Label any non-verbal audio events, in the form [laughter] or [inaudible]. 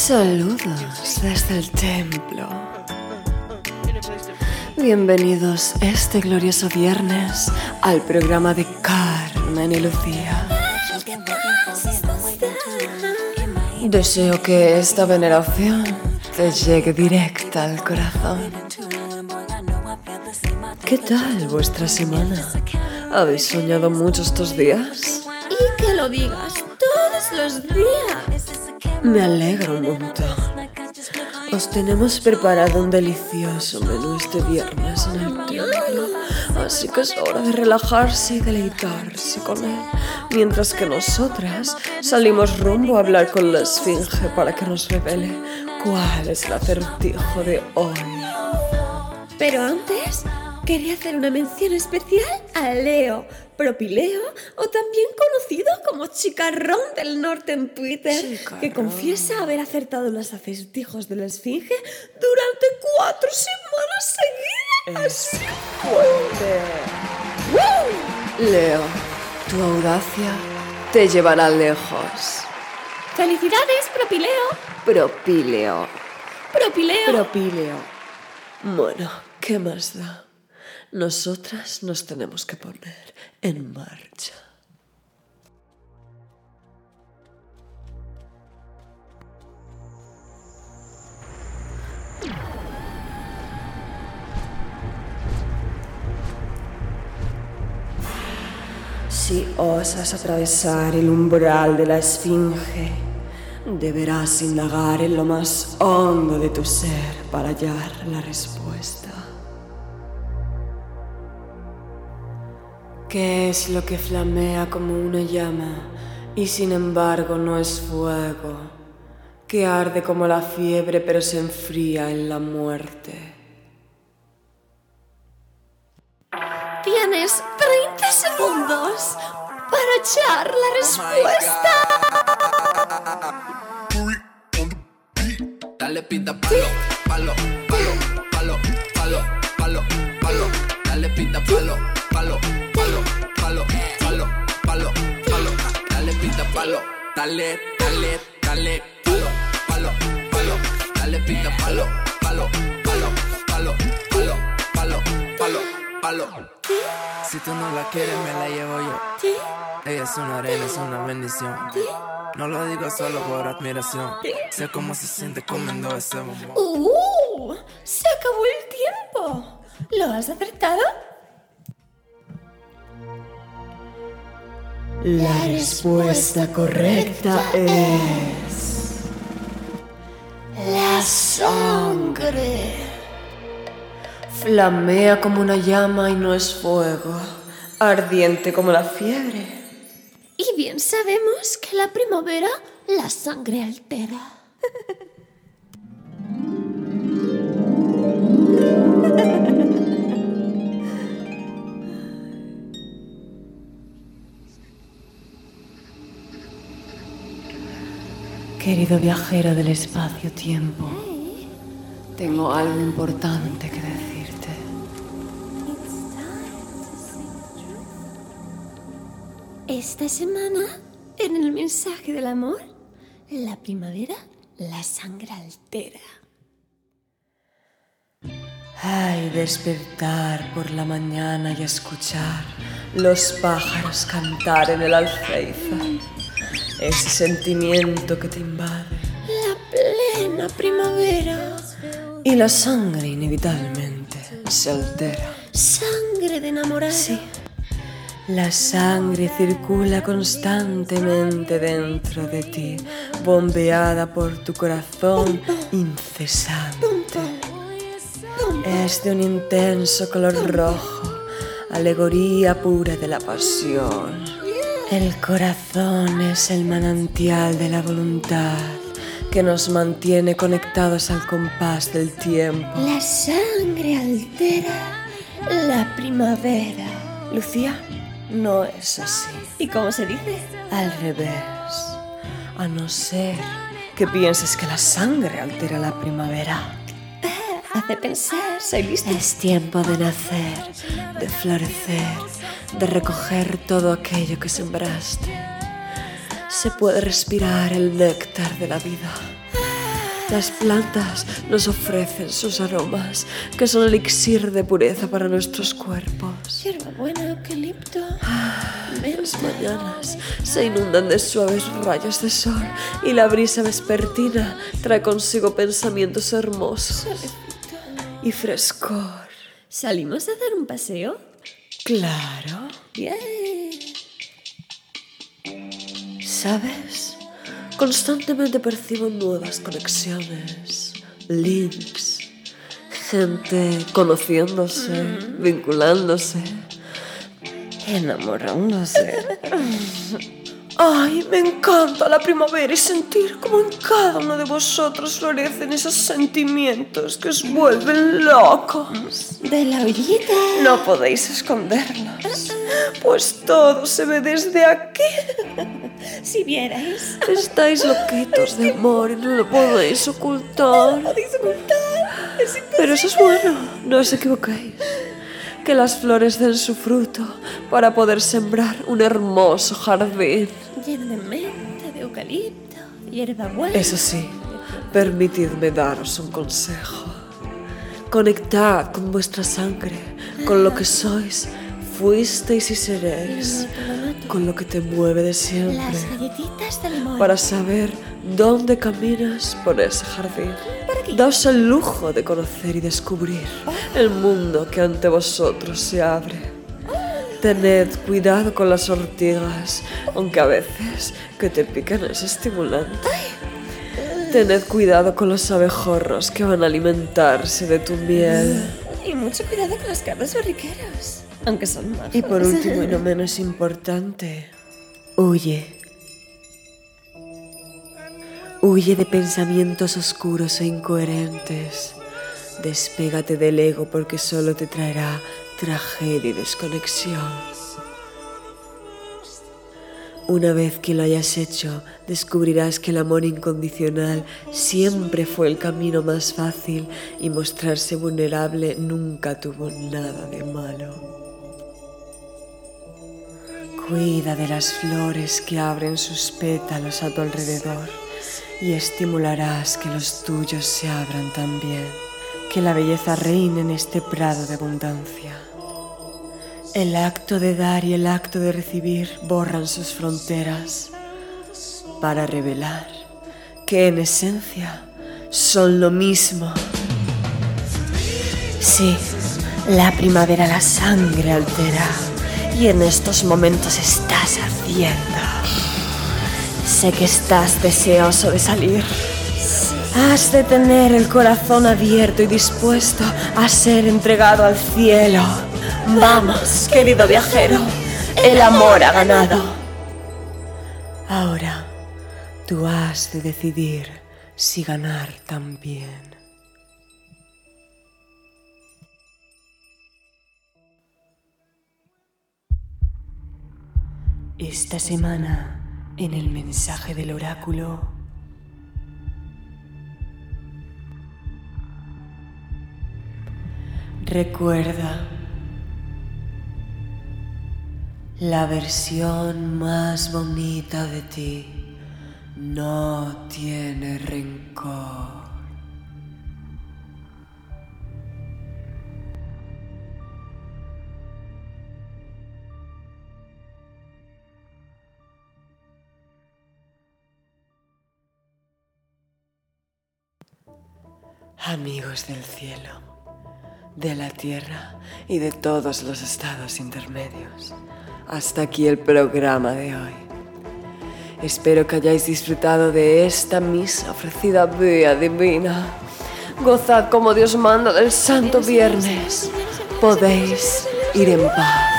Saludos desde el templo. Bienvenidos este glorioso viernes al programa de Carmen y Lucía. Deseo que esta veneración te llegue directa al corazón. ¿Qué tal vuestra semana? ¿Habéis soñado mucho estos días? Y que lo digas todos los días. Me alegro un montón. Os tenemos preparado un delicioso menú este viernes en el templo, así que es hora de relajarse y deleitarse con él, mientras que nosotras salimos rumbo a hablar con la esfinge para que nos revele cuál es el acertijo de hoy. Pero antes, quería hacer una mención especial a Leo, Propileo, o también conocido como Chicarrón del Norte en Twitter, que confiesa haber acertado los acertijos de la Esfinge durante cuatro semanas seguidas. Es fuerte. Leo, tu audacia te llevará lejos. ¡Felicidades, Propileo! Propíleo. ¡Propileo! Propíleo. Bueno, ¿qué más da? Nosotras nos tenemos que poner en marcha. Si osas atravesar el umbral de la esfinge, deberás indagar en lo más hondo de tu ser para hallar la respuesta. ¿Qué es lo que flamea como una llama y sin embargo no es fuego? Que arde como la fiebre pero se enfría en la muerte. Tienes 30 segundos para echar la respuesta. Dale pinta palo, palo, palo, dale, dale, palo, palo, palo. Dale palo, palo, palo, palo, palo, palo, palo. Si tú no la quieres, me la llevo yo. Ella es una reina, es una bendición. No lo digo solo por admiración. Sé cómo se siente comiendo ese bombón. ¡Uh! ¡Se acabó el tiempo! ¿Lo has acertado? La respuesta correcta es... La sangre. Flamea como una llama y no es fuego. Ardiente como la fiebre. Y bien sabemos que la primavera la sangre altera. [laughs] Querido viajero del espacio-tiempo, tengo algo importante que decirte. Esta semana, en el mensaje del amor, la primavera la sangre altera. Ay, despertar por la mañana y escuchar los pájaros cantar en el alféizar. Ese sentimiento que te invade. La plena primavera. Y la sangre inevitablemente se altera. Sangre de enamorada. Sí. La sangre circula constantemente dentro de ti, bombeada por tu corazón incesante. Es de un intenso color rojo, alegoría pura de la pasión. El corazón es el manantial de la voluntad que nos mantiene conectados al compás del tiempo. La sangre altera la primavera. Lucía, no es así. ¿Y cómo se dice? Al revés. A no ser que pienses que la sangre altera la primavera. Hace pensar, soy lista. Es tiempo de nacer, de florecer, de recoger todo aquello que sembraste. Se puede respirar el néctar de la vida. Las plantas nos ofrecen sus aromas, que son elixir de pureza para nuestros cuerpos. Hierbabuena, eucalipto. Las mañanas se inundan de suaves rayos de sol y la brisa vespertina trae consigo pensamientos hermosos y frescor. ¿Salimos a hacer un paseo? Claro. Bien. ¿Sabes? Constantemente percibo nuevas conexiones, links, gente conociéndose, vinculándose, enamorándose. [laughs] Ay, me encanta la primavera y sentir como en cada uno de vosotros florecen esos sentimientos que os vuelven locos. De la ollita. No podéis esconderlos, pues todo se ve desde aquí. Si vierais. Estáis loquitos de amor y no lo podéis ocultar. Podéis ocultar. Es. Pero eso es bueno, no os equivoquéis. Que las flores den su fruto para poder sembrar un hermoso jardín. De menta, de eucalipto. Eso sí, permitidme daros un consejo. Conectad con vuestra sangre, con lo que sois, fuisteis y seréis, con lo que te mueve de siempre, Las galletitas para saber dónde caminas por ese jardín. Daos el lujo de conocer y descubrir el mundo que ante vosotros se abre. Tened cuidado con las ortigas, aunque a veces que te pican es estimulante. Tened cuidado con los abejorros que van a alimentarse de tu miel. Y mucho cuidado con los cabros borriqueros. Aunque son majos. Y por último y no [laughs] menos importante, huye. Huye de pensamientos oscuros e incoherentes. Despégate del ego porque solo te traerá tragedia y desconexión. Una vez que lo hayas hecho, descubrirás que el amor incondicional siempre fue el camino más fácil y mostrarse vulnerable nunca tuvo nada de malo. Cuida de las flores que abren sus pétalos a tu alrededor y estimularás que los tuyos se abran también. Que la belleza reine en este prado de abundancia. El acto de dar y el acto de recibir borran sus fronteras para revelar que en esencia son lo mismo. Sí, la primavera la sangre altera y en estos momentos estás haciendo. Sé que estás deseoso de salir. Has de tener el corazón abierto y dispuesto a ser entregado al cielo. Vamos, querido viajero, el amor ha ganado. Ahora, tú has de decidir si ganar también. Esta semana, en el mensaje del oráculo, recuerda la versión más bonita de ti no tiene rencor. Amigos del cielo, de la tierra y de todos los estados intermedios, hasta aquí el programa de hoy. Espero que hayáis disfrutado de esta misa ofrecida vía divina. Gozad como Dios manda del Santo Viernes. Podéis ir en paz.